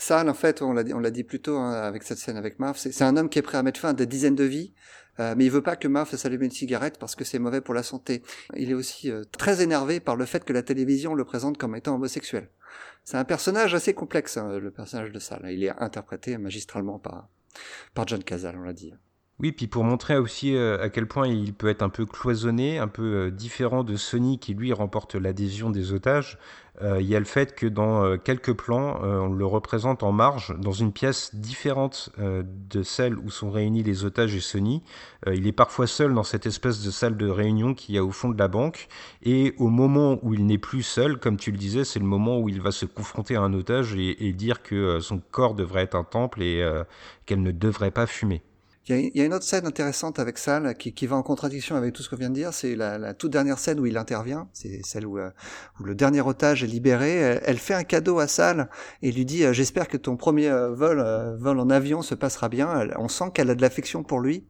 Sal, en fait, on l'a dit, plus tôt hein, avec cette scène avec Marv, c'est un homme qui est prêt à mettre fin à des dizaines de vies, euh, mais il veut pas que Marv s'allume une cigarette parce que c'est mauvais pour la santé. Il est aussi euh, très énervé par le fait que la télévision le présente comme étant homosexuel. C'est un personnage assez complexe, hein, le personnage de Sal. Il est interprété magistralement par, par John Cazale, on l'a dit. Oui, puis pour montrer aussi euh, à quel point il peut être un peu cloisonné, un peu euh, différent de Sony qui lui remporte l'adhésion des otages, euh, il y a le fait que dans quelques plans, on le représente en marge, dans une pièce différente de celle où sont réunis les otages et Sony. il est parfois seul dans cette espèce de salle de réunion qu'il y a au fond de la banque, et au moment où il n'est plus seul, comme tu le disais, c'est le moment où il va se confronter à un otage et, et dire que son corps devrait être un temple et qu'elle ne devrait pas fumer. Il y, a, une autre scène intéressante avec Sal qui, qui va en contradiction avec tout ce qu'on vient de dire. C'est la, la, toute dernière scène où il intervient. C'est celle où, euh, où, le dernier otage est libéré. Elle, fait un cadeau à Sal et lui dit euh, J'espère que ton premier euh, vol, vol en avion se passera bien. on sent qu'elle a de l'affection pour lui.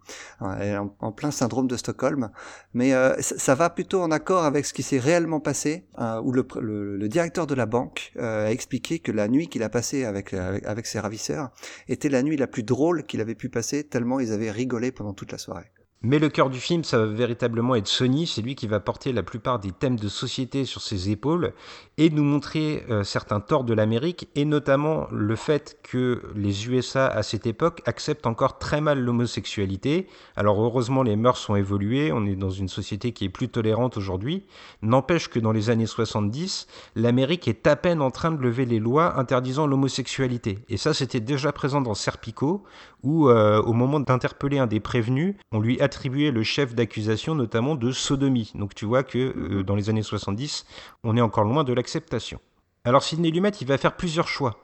Elle est en, plein syndrome de Stockholm. Mais ça, va plutôt en accord avec ce qui s'est réellement passé, où le, le, le, directeur de la banque a expliqué que la nuit qu'il a passée avec, avec, avec ses ravisseurs était la nuit la plus drôle qu'il avait pu passer, tellement ils avaient rigolé pendant toute la soirée. Mais le cœur du film, ça va véritablement être Sony. C'est lui qui va porter la plupart des thèmes de société sur ses épaules et nous montrer euh, certains torts de l'Amérique et notamment le fait que les USA à cette époque acceptent encore très mal l'homosexualité. Alors heureusement, les mœurs ont évolué. On est dans une société qui est plus tolérante aujourd'hui. N'empêche que dans les années 70, l'Amérique est à peine en train de lever les lois interdisant l'homosexualité. Et ça, c'était déjà présent dans Serpico, où euh, au moment d'interpeller un des prévenus, on lui attribuait le chef d'accusation notamment de sodomie. Donc tu vois que euh, dans les années 70, on est encore loin de l'acceptation. Alors Sidney Lumet, il va faire plusieurs choix.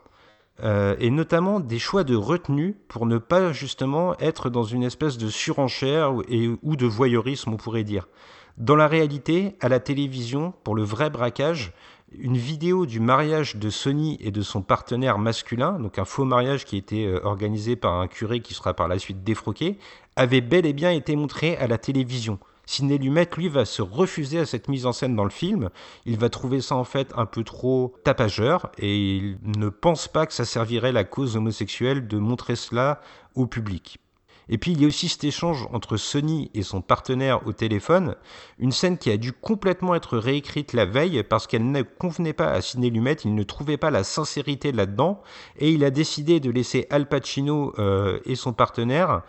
Euh, et notamment des choix de retenue pour ne pas justement être dans une espèce de surenchère et, ou de voyeurisme, on pourrait dire. Dans la réalité, à la télévision, pour le vrai braquage, une vidéo du mariage de Sony et de son partenaire masculin, donc un faux mariage qui a été euh, organisé par un curé qui sera par la suite défroqué, avait bel et bien été montré à la télévision. Sidney Lumet, lui, va se refuser à cette mise en scène dans le film. Il va trouver ça en fait un peu trop tapageur et il ne pense pas que ça servirait la cause homosexuelle de montrer cela au public. Et puis il y a aussi cet échange entre Sony et son partenaire au téléphone, une scène qui a dû complètement être réécrite la veille parce qu'elle ne convenait pas à Sidney Lumet, il ne trouvait pas la sincérité là-dedans, et il a décidé de laisser Al Pacino euh, et son partenaire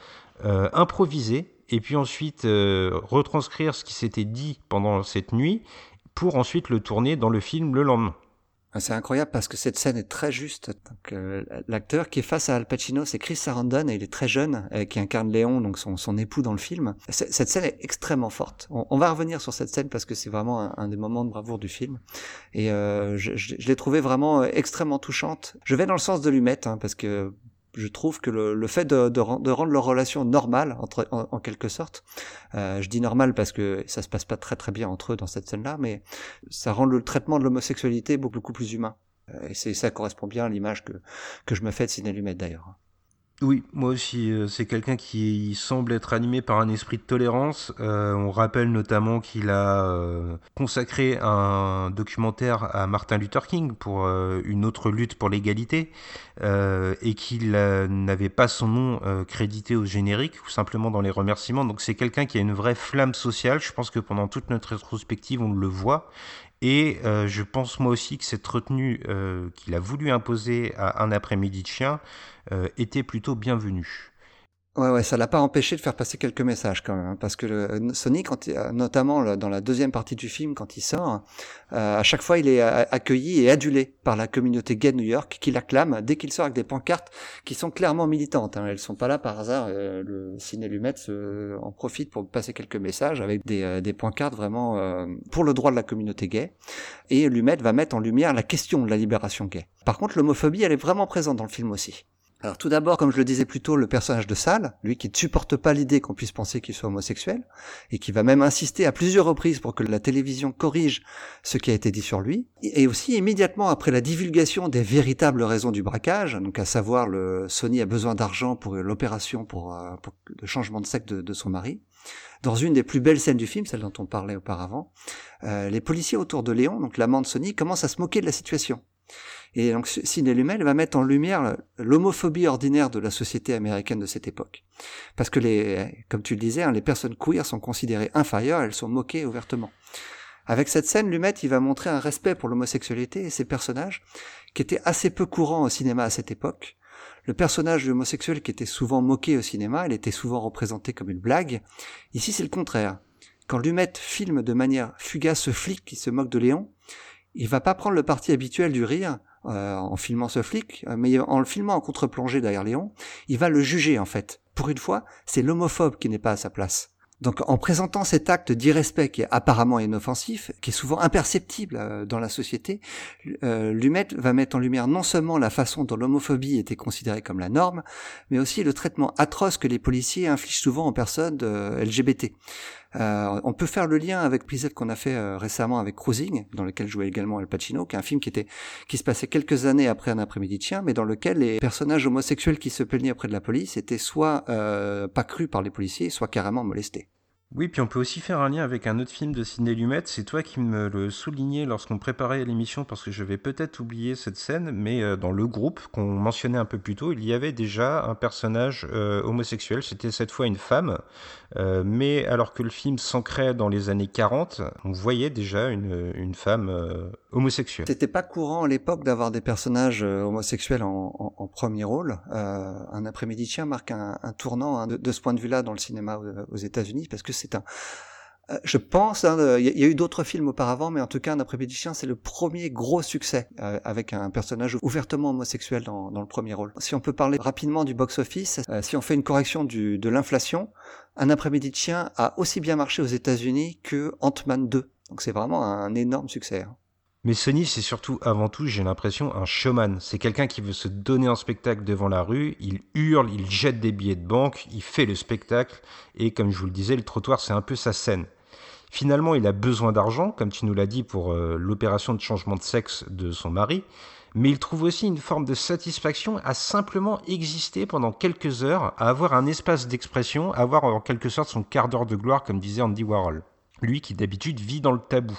euh, improviser, et puis ensuite euh, retranscrire ce qui s'était dit pendant cette nuit, pour ensuite le tourner dans le film le lendemain. Ah, c'est incroyable parce que cette scène est très juste. Euh, l'acteur qui est face à Al Pacino, c'est Chris Sarandon et il est très jeune, euh, qui incarne Léon, donc son, son époux dans le film. Cette scène est extrêmement forte. On, va revenir sur cette scène parce que c'est vraiment un, des moments de bravoure du film. Et euh, je, je, l'ai trouvée vraiment extrêmement touchante. Je vais dans le sens de Lumet, hein, parce que je trouve que le, fait de, rendre leur relation normale, en, quelque sorte, euh, je dis normal parce que ça se passe pas très très bien entre eux dans cette scène-là, mais ça rend le traitement de l'homosexualité beaucoup plus humain. Euh, et ça correspond bien à l'image que, que je me fais de Sidney Lumet d'ailleurs. Oui, moi aussi, euh, c'est quelqu'un qui semble être animé par un esprit de tolérance. Euh, on rappelle notamment qu'il a euh, consacré un documentaire à Martin Luther King pour une autre lutte pour l'égalité et qu'il n'avait pas son nom crédité au générique ou simplement dans les remerciements. Donc c'est quelqu'un qui a une vraie flamme sociale. Je pense que pendant toute notre rétrospective, on le voit. Et je pense moi aussi que cette retenue qu'il a voulu imposer à un après-midi de chien euh, était plutôt bienvenu. Ouais, ouais, ça l'a pas empêché de faire passer quelques messages quand même, hein, parce que le, Sony, quand notamment dans la deuxième partie du film, quand il sort, euh, à chaque fois, il est accueilli et adulé par la communauté gay de New York, qui l'acclame dès qu'il sort avec des pancartes qui sont clairement militantes. Hein. Elles sont pas là par hasard. Euh, le ciné Lumet en profite pour passer quelques messages avec des, des pancartes vraiment pour le droit de la communauté gay. Et Lumet va mettre en lumière la question de la libération gay. Par contre, l'homophobie, elle est vraiment présente dans le film aussi. Tout d'abord, comme je le disais plus tôt, le personnage de Sal, lui qui ne supporte pas l'idée qu'on puisse penser qu'il soit homosexuel, et qui va même insister à plusieurs reprises pour que la télévision corrige ce qui a été dit sur lui, et aussi immédiatement après la divulgation des véritables raisons du braquage, donc à savoir le Sony a besoin d'argent pour l'opération pour, euh, le changement de sexe de, son mari, dans une des plus belles scènes du film, celle dont on parlait auparavant, euh, les policiers autour de Léon, donc l'amant de Sony, commencent à se moquer de la situation. Et donc Sidney Lumet va mettre en lumière l'homophobie ordinaire de la société américaine de cette époque. Parce que les, comme tu le disais, hein, les personnes queer sont considérées inférieures, elles sont moquées ouvertement. Avec cette scène, Lumet, il va montrer un respect pour l'homosexualité et ses personnages, qui étaient assez peu courants au cinéma à cette époque. le personnage homosexuel qui était souvent moqué au cinéma, il était souvent représenté comme une blague. Ici, c'est le contraire. Quand Lumet filme de manière fugace ce flic qui se moque de Léon, il va pas prendre le parti habituel du rire euh, en filmant ce flic, euh, mais en le filmant en contre-plongée derrière Léon, il va le juger en fait. Pour une fois, c'est l'homophobe qui n'est pas à sa place. Donc en présentant cet acte d'irrespect qui est apparemment inoffensif, qui est souvent imperceptible euh, dans la société, euh, Lumet va mettre en lumière non seulement la façon dont l'homophobie était considérée comme la norme, mais aussi le traitement atroce que les policiers infligent souvent aux personnes LGBT. Euh, on peut faire le lien avec l'épisode qu'on a fait euh, récemment avec Cruising, dans lequel jouait également Al Pacino, qui est un film qui était qui se passait quelques années après un après-midi chien, mais dans lequel les personnages homosexuels qui se plaignaient auprès de la police étaient soit euh, pas crus par les policiers, soit carrément molestés. Oui, puis on peut aussi faire un lien avec un autre film de Sidney Lumet. C'est toi qui me le soulignais lorsqu'on préparait l'émission parce que je vais peut-être oublier cette scène, mais euh, dans le groupe qu'on mentionnait un peu plus tôt, il y avait déjà un personnage euh, homosexuel. C'était cette fois une femme, euh, mais alors que le film s'ancrait dans les années 40, on voyait déjà une, une femme homosexuelle. C'était pas courant à l'époque d'avoir des personnages homosexuels en, en, en premier rôle. un après-midi chien marque un, un tournant hein, de, de, ce point de vue-là dans le cinéma aux États-Unis parce que c'est un euh, je pense, hein, il y, a eu d'autres films auparavant, mais en tout cas, Un après-midi chien, c'est le premier gros succès euh, avec un personnage ouvertement homosexuel dans, le premier rôle. Si on peut parler rapidement du box-office, euh, si on fait une correction de l'inflation, Un après-midi de chien a aussi bien marché aux États-Unis que Ant-Man 2. Donc c'est vraiment un énorme succès. Hein. Mais Sony, c'est surtout, avant tout, j'ai l'impression, un showman. C'est quelqu'un qui veut se donner en spectacle devant la rue, il hurle, il jette des billets de banque, il fait le spectacle, et comme je vous le disais, le trottoir, c'est un peu sa scène. Finalement, il a besoin d'argent, comme tu nous l'as dit, pour euh, l'opération de changement de sexe de son mari, mais il trouve aussi une forme de satisfaction à simplement exister pendant quelques heures, à avoir un espace d'expression, à avoir en quelque sorte son quart d'heure de gloire, comme disait Andy Warhol. Lui qui d'habitude vit dans le tabou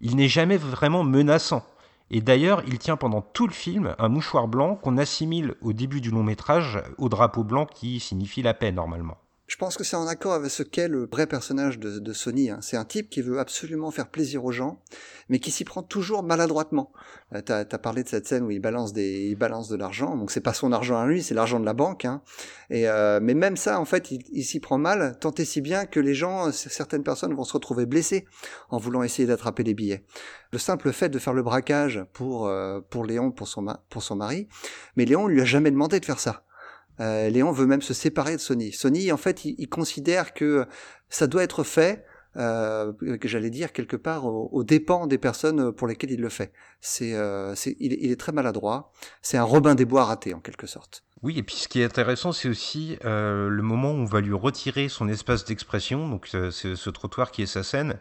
il n'est jamais vraiment menaçant. Et d'ailleurs, il tient pendant tout le film un mouchoir blanc qu'on assimile au début du long métrage au drapeau blanc qui signifie la paix normalement. Je pense que c'est en accord avec ce qu'est le vrai personnage de, de Sony. Hein. C'est un type qui veut absolument faire plaisir aux gens, mais qui s'y prend toujours maladroitement. Euh, T'as as parlé de cette scène où il balance des, il balance de l'argent. Donc c'est pas son argent à lui, c'est l'argent de la banque. Hein. Et euh, mais même ça, en fait, il, s'y prend mal, tant et si bien que les gens, certaines personnes vont se retrouver blessées en voulant essayer d'attraper les billets. Le simple fait de faire le braquage pour euh, pour Léon, pour son pour son mari, mais Léon lui a jamais demandé de faire ça. Euh, Léon veut même se séparer de Sony. Sony, en fait, il, considère que ça doit être fait, euh, que j'allais dire quelque part, aux, dépens des personnes pour lesquelles il le fait. C'est, euh, il, est très maladroit. C'est un Robin des Bois raté en quelque sorte. Oui, et puis ce qui est intéressant, c'est aussi le moment où on va lui retirer son espace d'expression, donc euh, ce, trottoir qui est sa scène.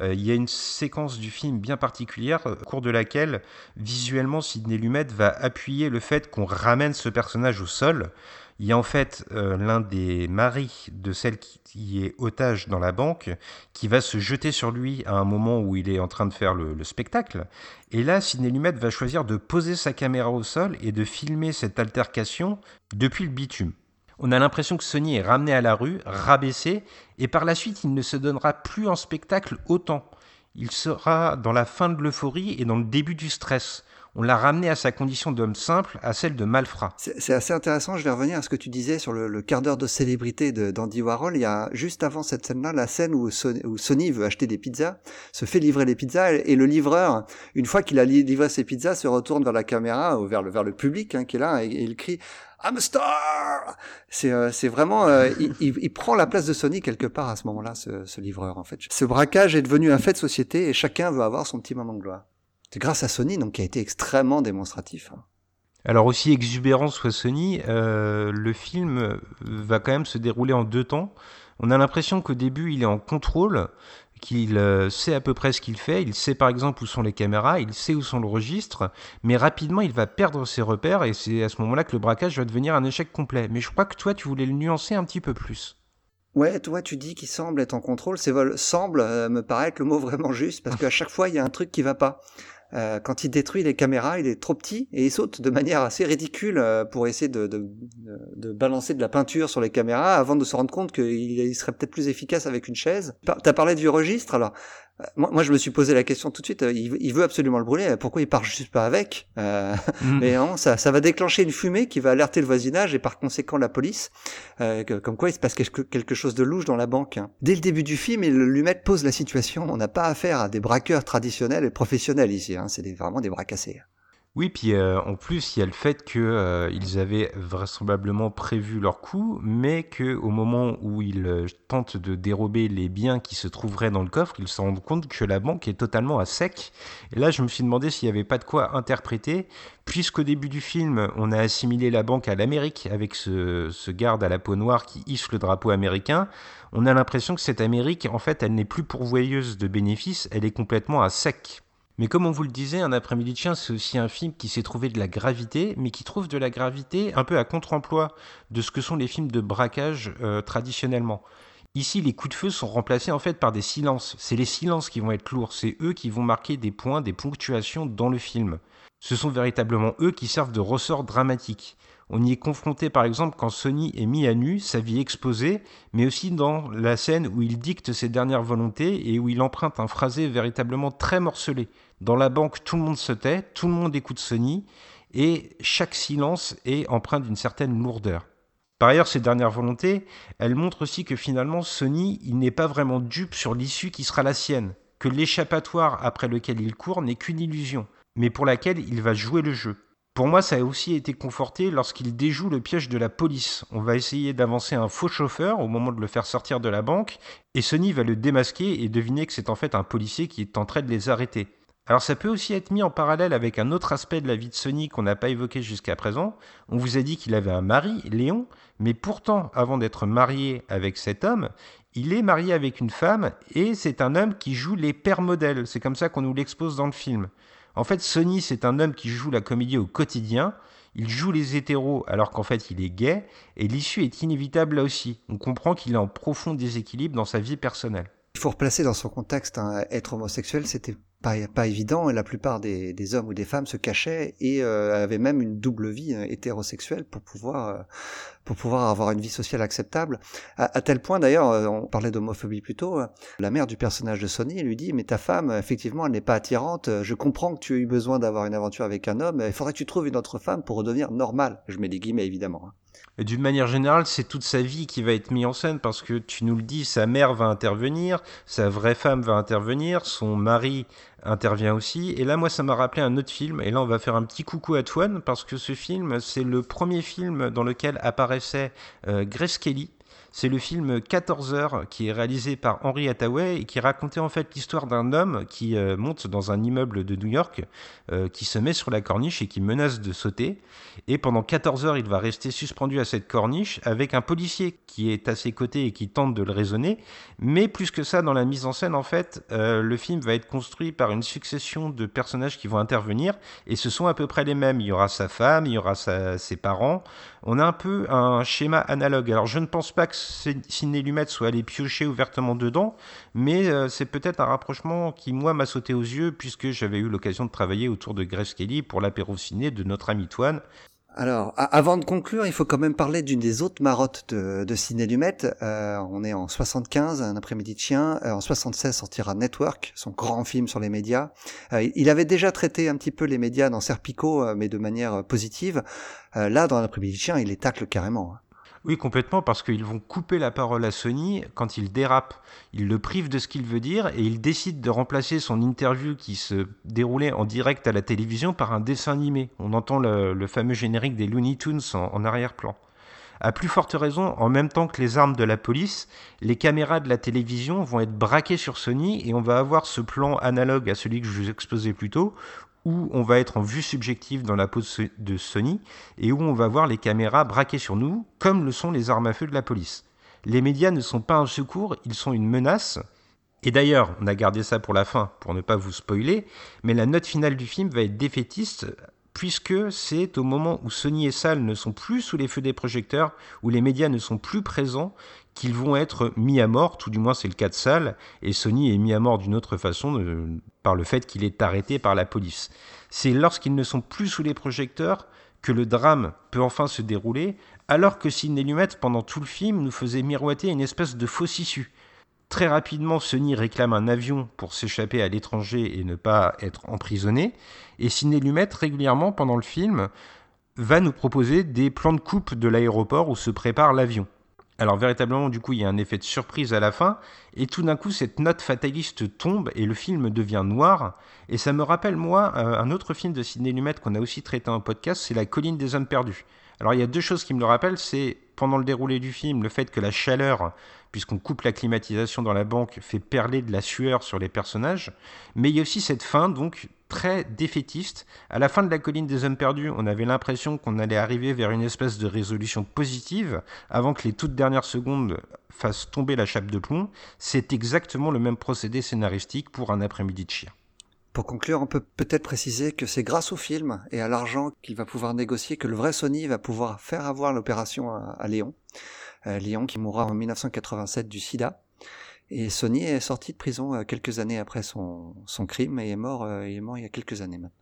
Il y a une séquence du film bien particulière, au cours de laquelle, visuellement, Sidney Lumet va appuyer le fait qu'on ramène ce personnage au sol. Il y a en fait euh, l'un des maris de celle qui est otage dans la banque qui va se jeter sur lui à un moment où il est en train de faire le, le spectacle. Et là, Sidney Lumet va choisir de poser sa caméra au sol et de filmer cette altercation depuis le bitume. On a l'impression que Sony est ramené à la rue, rabaissé, et par la suite, il ne se donnera plus en spectacle autant. Il sera dans la fin de l'euphorie et dans le début du stress on l'a ramené à sa condition d'homme simple, à celle de malfrat. C'est assez intéressant, je vais revenir à ce que tu disais sur le, quart d'heure de célébrité d'Andy Warhol. Il y a juste avant cette scène-là, la scène où Sony, où Sony, veut acheter des pizzas, se fait livrer les pizzas, et, le livreur, une fois qu'il a livré ses pizzas, se retourne vers la caméra, ou vers le, public hein, qui est là, et, il crie I'm a star. C'est euh, vraiment euh, il, prend la place de Sony quelque part à ce moment-là, ce, ce livreur en fait. Ce braquage est devenu un fait de société et chacun veut avoir son petit moment de gloire. C'est grâce à Sony, donc qui a été extrêmement démonstratif. Hein. Alors aussi exubérant soit Sony, euh, le film va quand même se dérouler en deux temps. On a l'impression qu'au début il est en contrôle, qu'il euh, sait à peu près ce qu'il fait, il sait par exemple où sont les caméras, il sait où sont le registre, mais rapidement il va perdre ses repères et c'est à ce moment-là que le braquage va devenir un échec complet. Mais je crois que toi tu voulais le nuancer un petit peu plus. Ouais, toi tu dis qu'il semble être en contrôle, c'est semble euh, me paraît être le mot vraiment juste parce qu'à chaque fois il y a un truc qui va pas. Euh, quand il détruit les caméras, il est trop petit et il saute de manière assez ridicule euh, pour essayer de, balancer de la peinture sur les caméras avant de se rendre compte qu'il serait peut-être plus efficace avec une chaise. T'as parlé du registre, alors moi, moi, je me suis posé la question tout de suite. Il, il veut absolument le brûler. Pourquoi il part juste pas avec euh, mm. Mais non, ça, ça va déclencher une fumée qui va alerter le voisinage et par conséquent la police. Euh, comme quoi, il se passe quelque chose de louche dans la banque. Dès le début du film, il lui met pose la situation. On n'a pas affaire à des braqueurs traditionnels et professionnels ici. Hein. C'est vraiment des bras cassés. Oui, puis euh, en plus, il y a le fait qu'ils euh, avaient vraisemblablement prévu leur coup, mais qu'au moment où ils euh, tentent de dérober les biens qui se trouveraient dans le coffre, ils se rendent compte que la banque est totalement à sec. Et là, je me suis demandé s'il n'y avait pas de quoi interpréter, puisqu'au début du film, on a assimilé la banque à l'Amérique avec ce, ce garde à la peau noire qui hisse le drapeau américain. On a l'impression que cette Amérique, en fait, elle n'est plus pourvoyeuse de bénéfices, elle est complètement à sec. Mais comme on vous le disait, Un après-midi de chien, c'est aussi un film qui s'est trouvé de la gravité, mais qui trouve de la gravité un peu à contre-emploi de ce que sont les films de braquage euh, traditionnellement. Ici, les coups de feu sont remplacés en fait par des silences. C'est les silences qui vont être lourds, c'est eux qui vont marquer des points, des ponctuations dans le film. Ce sont véritablement eux qui servent de ressort dramatique. On y est confronté par exemple quand Sony est mis à nu, sa vie exposée, mais aussi dans la scène où il dicte ses dernières volontés et où il emprunte un phrasé véritablement très morcelé. Dans la banque, tout le monde se tait, tout le monde écoute Sony, et chaque silence est empreint d'une certaine lourdeur. Par ailleurs, ces dernières volontés, elles montrent aussi que finalement Sony, il n'est pas vraiment dupe sur l'issue qui sera la sienne, que l'échappatoire après lequel il court n'est qu'une illusion, mais pour laquelle il va jouer le jeu. Pour moi, ça a aussi été conforté lorsqu'il déjoue le piège de la police. On va essayer d'avancer un faux chauffeur au moment de le faire sortir de la banque, et Sony va le démasquer et deviner que c'est en fait un policier qui est en train de les arrêter. Alors ça peut aussi être mis en parallèle avec un autre aspect de la vie de Sony qu'on n'a pas évoqué jusqu'à présent. On vous a dit qu'il avait un mari, Léon, mais pourtant, avant d'être marié avec cet homme, il est marié avec une femme et c'est un homme qui joue les pères modèles. C'est comme ça qu'on nous l'expose dans le film. En fait, Sony, c'est un homme qui joue la comédie au quotidien. Il joue les hétéros alors qu'en fait il est gay, et l'issue est inévitable là aussi. On comprend qu'il est en profond déséquilibre dans sa vie personnelle. Il faut replacer dans son contexte, hein, être homosexuel, c'était pas, pas évident et la plupart des, des, hommes ou des femmes se cachaient et euh, avaient même une double vie euh, hétérosexuelle pour pouvoir euh, pour pouvoir avoir une vie sociale acceptable à, tel point d'ailleurs euh, on parlait d'homophobie plus tôt la mère du personnage de Sonny lui dit mais ta femme effectivement elle n'est pas attirante je comprends que tu as eu besoin d'avoir une aventure avec un homme il faudrait que tu trouves une autre femme pour redevenir normale je mets des guillemets évidemment hein. D'une manière générale, c'est toute sa vie qui va être mise en scène parce que tu nous le dis, sa mère va intervenir, sa vraie femme va intervenir, son mari intervient aussi. Et là, moi, ça m'a rappelé un autre film. Et là, on va faire un petit coucou à Twan parce que ce film, c'est le premier film dans lequel apparaissait euh, Grace Kelly. C'est le film 14 heures qui est réalisé par Henry Hathaway et qui racontait en fait l'histoire d'un homme qui euh, monte dans un immeuble de New York, euh, qui se met sur la corniche et qui menace de sauter. Et pendant 14 heures, il va rester suspendu à cette corniche avec un policier qui est à ses côtés et qui tente de le raisonner. Mais plus que ça, dans la mise en scène, en fait, euh, le film va être construit par une succession de personnages qui vont intervenir et ce sont à peu près les mêmes. Il y aura sa femme, il y aura ses parents. On a un peu un schéma analogue. Alors je ne pense pas que Sidney Lumet soit allé piocher ouvertement dedans, mais euh, c'est peut-être un rapprochement qui, moi, m'a sauté aux yeux, puisque j'avais eu l'occasion de travailler autour de Grace Kelly pour l'apéro ciné de notre ami Toine. Alors, avant de conclure, il faut quand même parler d'une des autres marottes de, de Ciné Lumet. Euh, on est en 75, un après-midi de chien. Euh, en 76 sortira Network, son grand film sur les médias. il avait déjà traité un petit peu les médias dans Serpico, mais de manière positive. là, dans l'après-midi de chien, il les tacle carrément. Oui, complètement, parce qu'ils vont couper la parole à Sony quand il dérape. Ils le privent de ce qu'il veut dire et il décide de remplacer son interview qui se déroulait en direct à la télévision par un dessin animé. On entend le, fameux générique des Looney Tunes en, arrière-plan. À plus forte raison, en même temps que les armes de la police, les caméras de la télévision vont être braquées sur Sony et on va avoir ce plan analogue à celui que je vous exposais plus tôt, où on va être en vue subjective dans la peau de Sony et où on va voir les caméras braquées sur nous, comme le sont les armes à feu de la police. Les médias ne sont pas un secours, ils sont une menace. Et d'ailleurs, on a gardé ça pour la fin, pour ne pas vous spoiler, mais la note finale du film va être défaitiste, puisque c'est au moment où Sony et Sal ne sont plus sous les feux des projecteurs, où les médias ne sont plus présents, qu'ils vont être mis à mort, tout du moins c'est le cas de Sal, et Sony est mis à mort d'une autre façon euh, par le fait qu'il est arrêté par la police. C'est lorsqu'ils ne sont plus sous les projecteurs que le drame peut enfin se dérouler, alors que Sidney Lumet, pendant tout le film, nous faisait miroiter une espèce de fausse issue. Très rapidement, Sony réclame un avion pour s'échapper à l'étranger et ne pas être emprisonné. Et Ciné Lumet, régulièrement pendant le film, va nous proposer des plans de coupe de l'aéroport où se prépare l'avion. Alors véritablement, du coup, il y a un effet de surprise à la fin, et tout d'un coup, cette note fataliste tombe et le film devient noir. Et ça me rappelle, moi, euh, un autre film de Sidney Lumet qu'on a aussi traité en podcast, c'est La colline des hommes perdus. Alors il y a deux choses qui me le rappellent, c'est pendant le déroulé du film, le fait que la chaleur, puisqu'on coupe la climatisation dans la banque, fait perler de la sueur sur les personnages, mais il y a aussi cette fin, donc très défaitiste. À la fin de la colline des hommes perdus, on avait l'impression qu'on allait arriver vers une espèce de résolution positive avant que les toutes dernières secondes fassent tomber la chape de plomb. C'est exactement le même procédé scénaristique pour un après-midi de chien. Pour conclure, on peut peut-être préciser que c'est grâce au film et à l'argent qu'il va pouvoir négocier que le vrai Sony va pouvoir faire avoir l'opération à, Léon. Euh, Léon qui mourra en 1987 du sida. Et Sony est sorti de prison euh, quelques années après son, son crime et est mort, euh, il est mort il y a quelques années maintenant.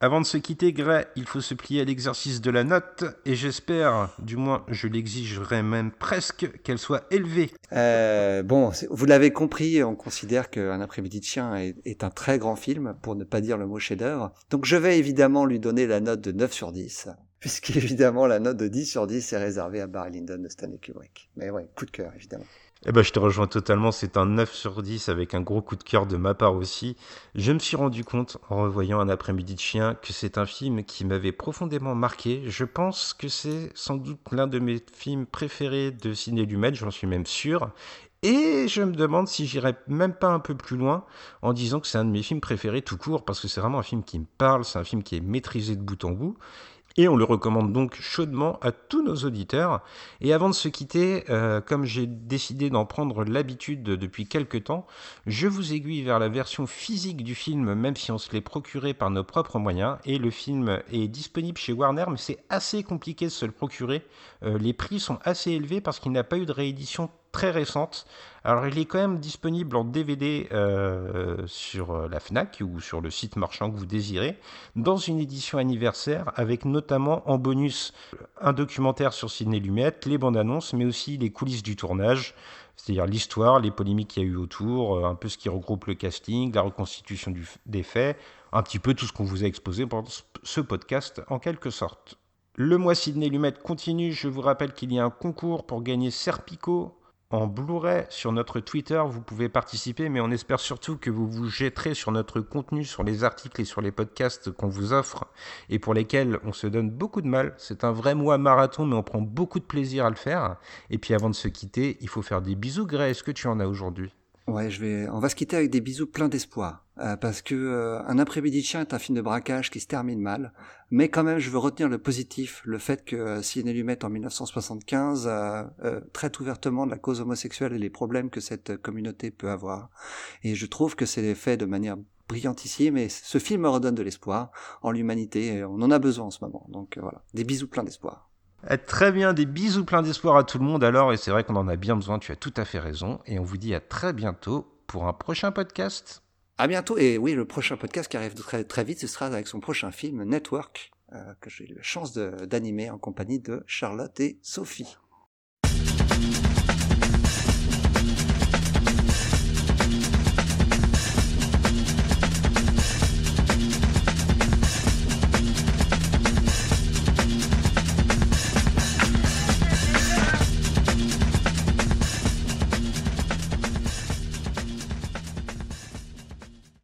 Avant de se quitter, Gray, il faut se plier à l'exercice de la note, et j'espère, du moins je l'exigerai même presque, qu'elle soit élevée. Euh, bon, vous l'avez compris, on considère qu'un après-midi de chien est, est, un très grand film, pour ne pas dire le mot chef-d'œuvre. Donc je vais évidemment lui donner la note de 9 sur 10, puisqu'évidemment la note de 10 sur 10 est réservée à Barry Lyndon de Stanley Kubrick. Mais ouais, coup de cœur, évidemment. Eh ben, je te rejoins totalement, c'est un 9 sur 10 avec un gros coup de cœur de ma part aussi. Je me suis rendu compte, en revoyant un après-midi de chien, que c'est un film qui m'avait profondément marqué. Je pense que c'est sans doute l'un de mes films préférés de Ciné Lumet, j'en suis même sûr. Et je me demande si j'irais même pas un peu plus loin en disant que c'est un de mes films préférés tout court, parce que c'est vraiment un film qui me parle, c'est un film qui est maîtrisé de bout en bout. Et on le recommande donc chaudement à tous nos auditeurs. Et avant de se quitter, euh, comme j'ai décidé d'en prendre l'habitude depuis quelques temps, je vous aiguille vers la version physique du film, même si on se l'est procuré par nos propres moyens. Et le film est disponible chez Warner, mais c'est assez compliqué de se le procurer. Euh, les prix sont assez élevés parce qu'il n'a pas eu de réédition très récente. Alors il est quand même disponible en DVD euh, sur euh, la FNAC ou sur le site marchand que vous désirez, dans une édition anniversaire avec notamment en bonus un documentaire sur Sidney Lumet, les bandes annonces, mais aussi les coulisses du tournage, c'est-à-dire l'histoire, les polémiques qu'il y a eu autour, euh, un peu ce qui regroupe le casting, la reconstitution des faits, un petit peu tout ce qu'on vous a exposé pendant ce podcast en quelque sorte. Le mois Sidney Lumet continue. Je vous rappelle qu'il y a un concours pour gagner Serpico, en Blu-ray sur notre Twitter. Vous pouvez participer, mais on espère surtout que vous vous jetterez sur notre contenu, sur les articles et sur les podcasts qu'on vous offre et pour lesquels on se donne beaucoup de mal. C'est un vrai mois marathon, mais on prend beaucoup de plaisir à le faire. Et puis avant de se quitter, il faut faire des bisous. Gray, est-ce que tu en as aujourd'hui? Ouais, je vais. On va se quitter avec des bisous pleins d'espoir, euh, parce que euh, un après-midi de chien est un film de braquage qui se termine mal, mais quand même, je veux retenir le positif, le fait que euh, Sidney Lumet en 1975 euh, traite ouvertement de la cause homosexuelle et les problèmes que cette communauté peut avoir, et je trouve que c'est fait de manière brillantissime, et ce film redonne de l'espoir en l'humanité, on en a besoin en ce moment. Donc voilà, des bisous pleins d'espoir. Eh, très bien, des bisous plein d'espoir à tout le monde alors, et c'est vrai qu'on en a bien besoin, tu as tout à fait raison, et on vous dit à très bientôt pour un prochain podcast. À bientôt, et oui, le prochain podcast qui arrive très, très vite, ce sera avec son prochain film Network, euh, que j'ai eu la chance d'animer en compagnie de Charlotte et Sophie.